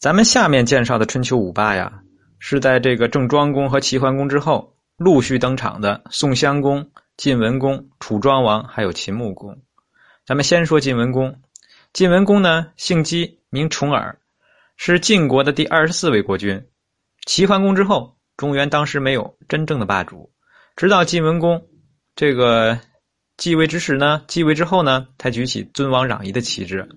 咱们下面介绍的春秋五霸呀，是在这个郑庄公和齐桓公之后陆续登场的宋襄公、晋文公、楚庄王，还有秦穆公。咱们先说晋文公。晋文公呢，姓姬，名重耳，是晋国的第二十四位国君。齐桓公之后，中原当时没有真正的霸主，直到晋文公这个继位之时呢，继位之后呢，才举起尊王攘夷的旗帜。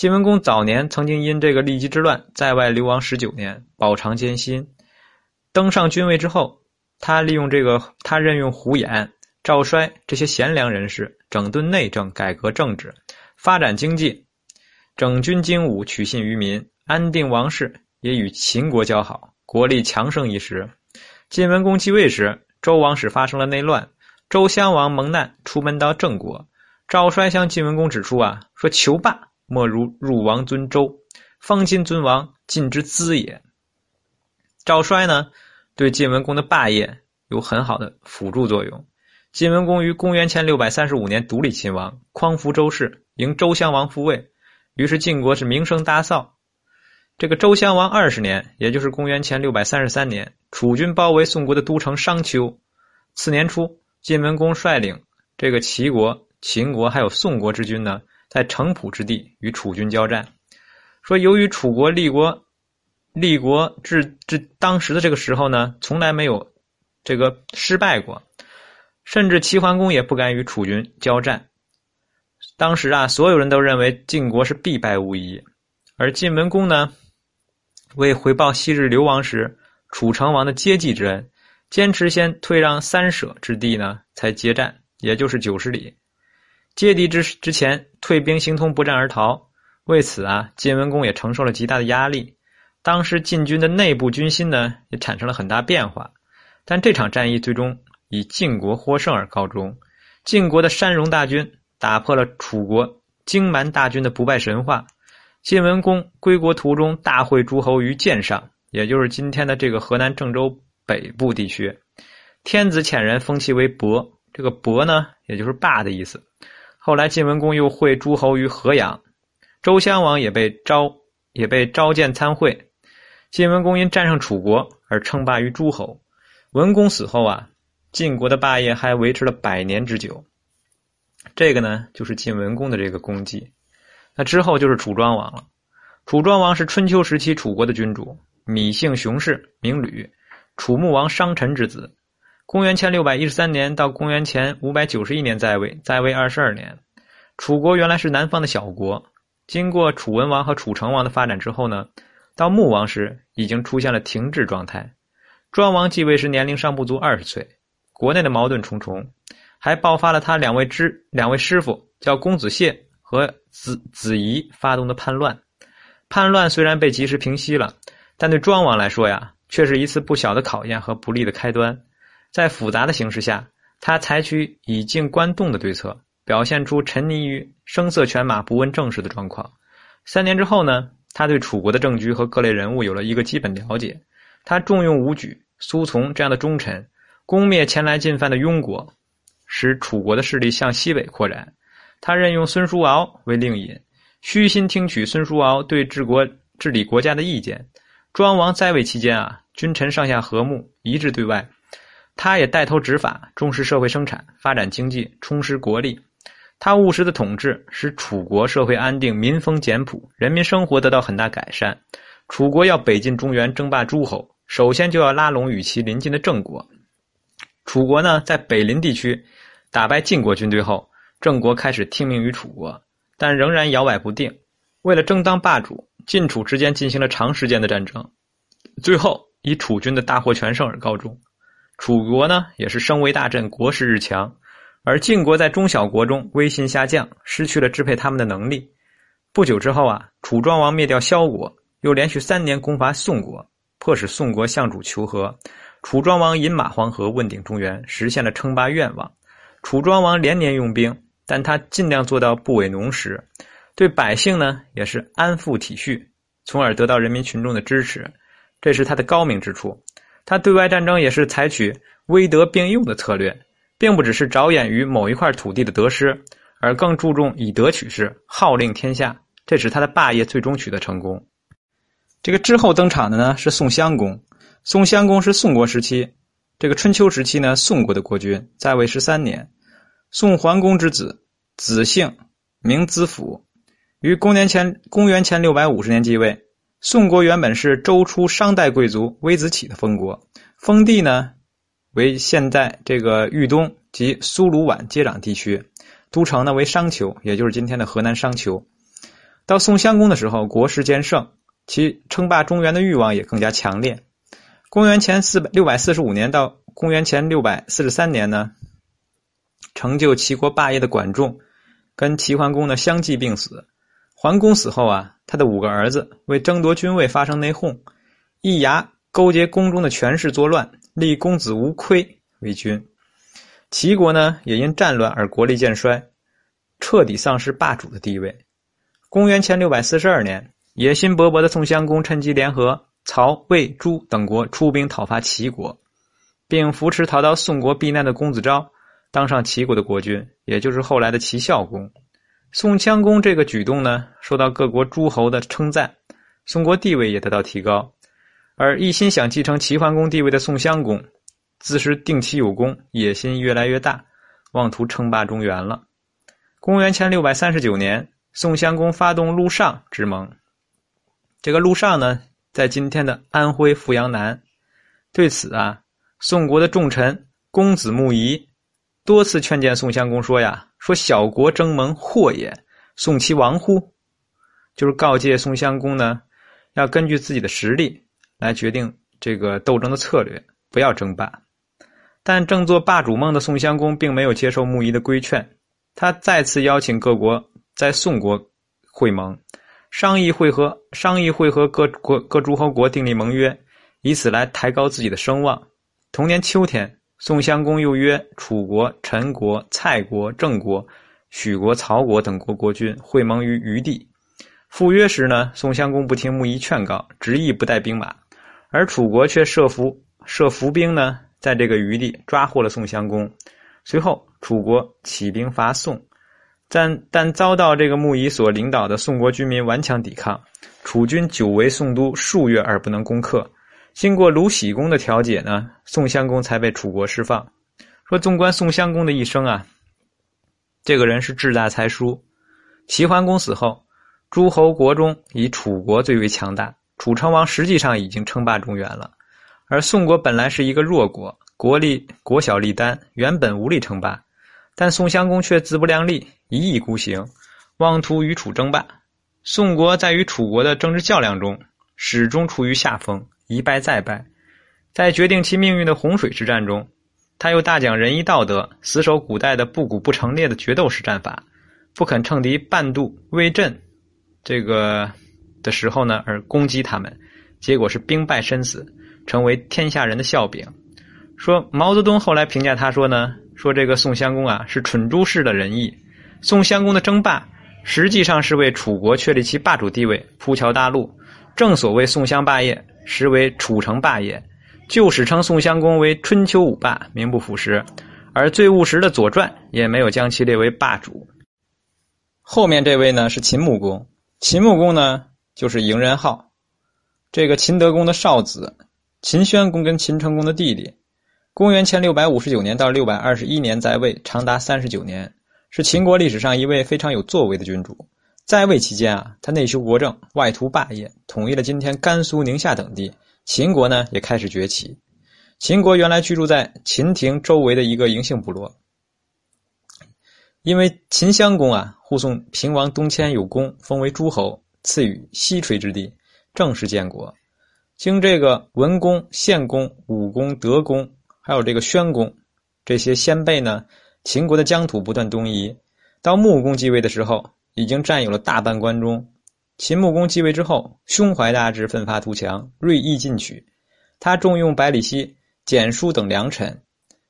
晋文公早年曾经因这个骊姬之乱在外流亡十九年，饱尝艰辛。登上君位之后，他利用这个，他任用胡衍、赵衰这些贤良人士，整顿内政，改革政治，发展经济，整军精武，取信于民，安定王室，也与秦国交好，国力强盛一时。晋文公继位时，周王室发生了内乱，周襄王蒙难，出门到郑国。赵衰向晋文公指出啊，说求霸。莫如入王尊周，方今尊王，晋之资也。赵衰呢，对晋文公的霸业有很好的辅助作用。晋文公于公元前六百三十五年独立秦王，匡扶周室，迎周襄王复位，于是晋国是名声大噪。这个周襄王二十年，也就是公元前六百三十三年，楚军包围宋国的都城商丘。次年初，晋文公率领这个齐国、秦国还有宋国之军呢。在城濮之地与楚军交战，说由于楚国立国立国至至当时的这个时候呢，从来没有这个失败过，甚至齐桓公也不敢与楚军交战。当时啊，所有人都认为晋国是必败无疑。而晋文公呢，为回报昔日流亡时楚成王的接济之恩，坚持先退让三舍之地呢，才接战，也就是九十里。接敌之之前，退兵形同不战而逃。为此啊，晋文公也承受了极大的压力。当时晋军的内部军心呢，也产生了很大变化。但这场战役最终以晋国获胜而告终。晋国的山戎大军打破了楚国荆蛮大军的不败神话。晋文公归国途中，大会诸侯于剑上，也就是今天的这个河南郑州北部地区。天子遣人封其为伯，这个伯呢，也就是霸的意思。后来晋文公又会诸侯于河阳，周襄王也被召也被召见参会。晋文公因战胜楚国而称霸于诸侯。文公死后啊，晋国的霸业还维持了百年之久。这个呢，就是晋文公的这个功绩。那之后就是楚庄王了。楚庄王是春秋时期楚国的君主，芈姓熊氏，名吕，楚穆王商臣之子。公元前六百一十三年到公元前五百九十一年在位，在位二十二年。楚国原来是南方的小国，经过楚文王和楚成王的发展之后呢，到穆王时已经出现了停滞状态。庄王继位时年龄尚不足二十岁，国内的矛盾重重，还爆发了他两位之两位师傅叫公子燮和子子仪发动的叛乱。叛乱虽然被及时平息了，但对庄王来说呀，却是一次不小的考验和不利的开端。在复杂的形势下，他采取以静观动的对策，表现出沉溺于声色犬马、不问政事的状况。三年之后呢，他对楚国的政局和各类人物有了一个基本了解。他重用武举、苏从这样的忠臣，攻灭前来进犯的庸国，使楚国的势力向西北扩展。他任用孙叔敖为令尹，虚心听取孙叔敖对治国治理国家的意见。庄王在位期间啊，君臣上下和睦，一致对外。他也带头执法，重视社会生产，发展经济，充实国力。他务实的统治使楚国社会安定，民风简朴，人民生活得到很大改善。楚国要北进中原，争霸诸侯，首先就要拉拢与其邻近的郑国。楚国呢，在北邻地区打败晋国军队后，郑国开始听命于楚国，但仍然摇摆不定。为了争当霸主，晋楚之间进行了长时间的战争，最后以楚军的大获全胜而告终。楚国呢，也是声威大振，国势日强；而晋国在中小国中威信下降，失去了支配他们的能力。不久之后啊，楚庄王灭掉萧国，又连续三年攻伐宋国，迫使宋国向主求和。楚庄王饮马黄河，问鼎中原，实现了称霸愿望。楚庄王连年用兵，但他尽量做到不违农时，对百姓呢也是安抚体恤，从而得到人民群众的支持，这是他的高明之处。他对外战争也是采取威德并用的策略，并不只是着眼于某一块土地的得失，而更注重以德取势，号令天下，这使他的霸业最终取得成功。这个之后登场的呢是宋襄公。宋襄公是宋国时期，这个春秋时期呢，宋国的国君，在位十三年。宋桓公之子，子姓，名子府，于公元前公元前六百五十年继位。宋国原本是周初商代贵族微子启的封国，封地呢为现在这个豫东及苏鲁皖接壤地区，都城呢为商丘，也就是今天的河南商丘。到宋襄公的时候，国势渐盛，其称霸中原的欲望也更加强烈。公元前四百六百四十五年到公元前六百四十三年呢，成就齐国霸业的管仲，跟齐桓公呢相继病死。桓公死后啊，他的五个儿子为争夺君位发生内讧，易牙勾结宫中的权势作乱，立公子无亏为君。齐国呢也因战乱而国力渐衰，彻底丧失霸主的地位。公元前六百四十二年，野心勃勃的宋襄公趁机联合。曹、魏、朱等国出兵讨伐齐国，并扶持逃到宋国避难的公子昭当上齐国的国君，也就是后来的齐孝公。宋襄公这个举动呢，受到各国诸侯的称赞，宋国地位也得到提高。而一心想继承齐桓公地位的宋襄公，自是定期有功，野心越来越大，妄图称霸中原了。公元前六百三十九年，宋襄公发动陆上之盟。这个陆上呢？在今天的安徽阜阳南，对此啊，宋国的重臣公子穆仪多次劝谏宋襄公说：“呀，说小国争盟祸也，宋其亡乎？”就是告诫宋襄公呢，要根据自己的实力来决定这个斗争的策略，不要争霸。但正做霸主梦的宋襄公并没有接受穆仪的规劝，他再次邀请各国在宋国会盟。商议会合，商议会合各国各诸侯国订立盟约，以此来抬高自己的声望。同年秋天，宋襄公又约楚国、陈国、蔡国、郑国、许国、曹国等国国君会盟于余地。赴约时呢，宋襄公不听穆仪劝告，执意不带兵马，而楚国却设伏设伏兵呢，在这个余地抓获了宋襄公。随后，楚国起兵伐宋。但但遭到这个穆仪所领导的宋国军民顽强抵抗，楚军久围宋都数月而不能攻克。经过鲁僖公的调解呢，宋襄公才被楚国释放。说纵观宋襄公的一生啊，这个人是志大才疏。齐桓公死后，诸侯国中以楚国最为强大，楚成王实际上已经称霸中原了。而宋国本来是一个弱国，国力国小力单，原本无力称霸。但宋襄公却自不量力，一意孤行，妄图与楚争霸。宋国在与楚国的政治较量中，始终处于下风，一败再败。在决定其命运的洪水之战中，他又大讲仁义道德，死守古代的不鼓不成列的决斗式战法，不肯乘敌半渡魏阵，这个的时候呢，而攻击他们，结果是兵败身死，成为天下人的笑柄。说毛泽东后来评价他说呢。说这个宋襄公啊，是蠢猪式的仁义。宋襄公的争霸，实际上是为楚国确立其霸主地位铺桥搭路。正所谓宋襄霸业，实为楚成霸业。旧史称宋襄公为春秋五霸，名不符实。而最务实的《左传》也没有将其列为霸主。后面这位呢是秦穆公，秦穆公呢就是嬴仁浩，这个秦德公的少子，秦宣公跟秦成公的弟弟。公元前六百五十九年到六百二十一年在位，长达三十九年，是秦国历史上一位非常有作为的君主。在位期间啊，他内修国政，外图霸业，统一了今天甘肃、宁夏等地。秦国呢也开始崛起。秦国原来居住在秦庭周围的一个嬴姓部落，因为秦襄公啊护送平王东迁有功，封为诸侯，赐予西垂之地，正式建国。经这个文公、献公、武公、德公。还有这个宣公，这些先辈呢，秦国的疆土不断东移。到穆公继位的时候，已经占有了大半关中。秦穆公继位之后，胸怀大志，奋发图强，锐意进取。他重用百里奚、简书等良臣，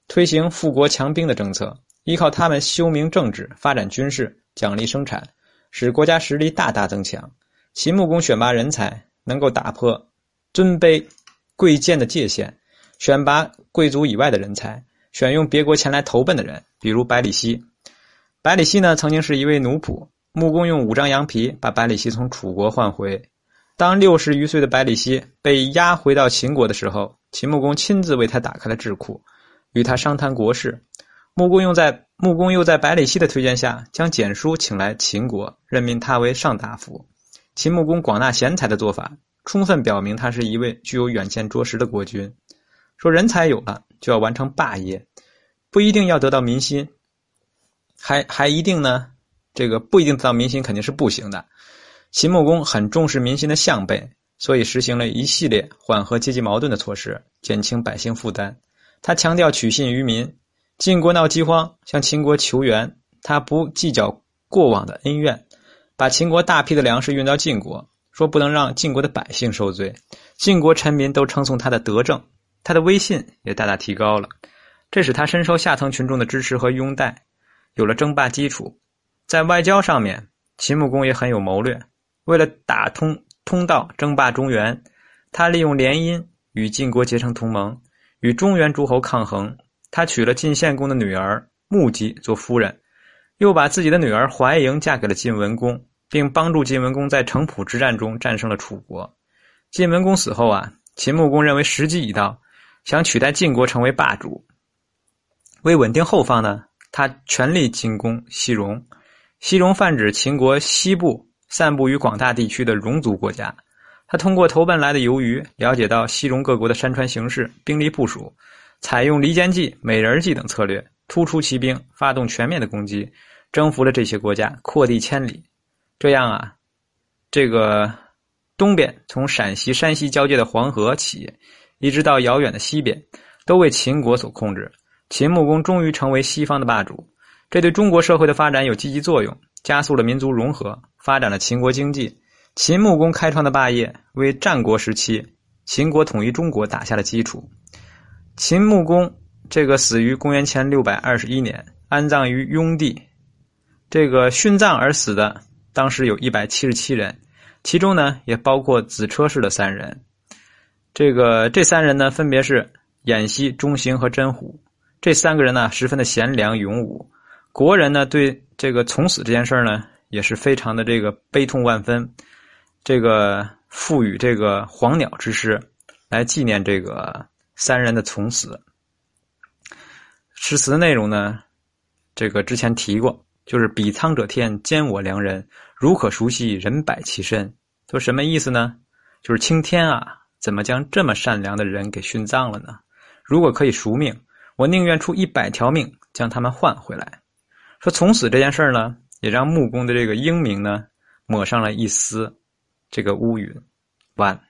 推行富国强兵的政策，依靠他们修明政治，发展军事，奖励生产，使国家实力大大增强。秦穆公选拔人才，能够打破尊卑贵贱的界限。选拔贵族以外的人才，选用别国前来投奔的人，比如百里奚。百里奚呢，曾经是一位奴仆。穆公用五张羊皮把百里奚从楚国换回。当六十余岁的百里奚被押回到秦国的时候，秦穆公亲自为他打开了智库，与他商谈国事。穆公又在穆公又在百里奚的推荐下，将蹇叔请来秦国，任命他为上大夫。秦穆公广纳贤才的做法，充分表明他是一位具有远见卓识的国君。说人才有了，就要完成霸业，不一定要得到民心，还还一定呢？这个不一定得到民心，肯定是不行的。秦穆公很重视民心的向背，所以实行了一系列缓和阶级矛盾的措施，减轻百姓负担。他强调取信于民。晋国闹饥荒，向秦国求援，他不计较过往的恩怨，把秦国大批的粮食运到晋国，说不能让晋国的百姓受罪。晋国臣民都称颂他的德政，他的威信也大大提高了。这使他深受下层群众的支持和拥戴，有了争霸基础。在外交上面，秦穆公也很有谋略。为了打通通道争霸中原，他利用联姻与晋国结成同盟，与中原诸侯抗衡。他娶了晋献公的女儿穆姬做夫人，又把自己的女儿怀莹嫁给了晋文公，并帮助晋文公在城濮之战中战胜了楚国。晋文公死后啊，秦穆公认为时机已到，想取代晋国成为霸主。为稳定后方呢，他全力进攻西戎。西戎泛指秦国西部。散布于广大地区的戎族国家，他通过投奔来的游鱼，了解到西戎各国的山川形势、兵力部署，采用离间计、美人计等策略，突出骑兵，发动全面的攻击，征服了这些国家，扩地千里。这样啊，这个东边从陕西、山西交界的黄河起，一直到遥远的西边，都为秦国所控制。秦穆公终于成为西方的霸主，这对中国社会的发展有积极作用，加速了民族融合。发展了秦国经济，秦穆公开创的霸业为战国时期秦国统一中国打下了基础。秦穆公这个死于公元前六百二十一年，安葬于雍地。这个殉葬而死的当时有一百七十七人，其中呢也包括子车氏的三人。这个这三人呢分别是偃息、中兴和真虎。这三个人呢十分的贤良勇武，国人呢对这个从死这件事儿呢。也是非常的这个悲痛万分，这个赋予这个黄鸟之诗来纪念这个三人的从死。诗词的内容呢，这个之前提过，就是“比苍者天，兼我良人，如可熟悉，人百其身”。说什么意思呢？就是青天啊，怎么将这么善良的人给殉葬了呢？如果可以赎命，我宁愿出一百条命将他们换回来。说从此这件事儿呢？也让木工的这个英明呢，抹上了一丝这个乌云。完。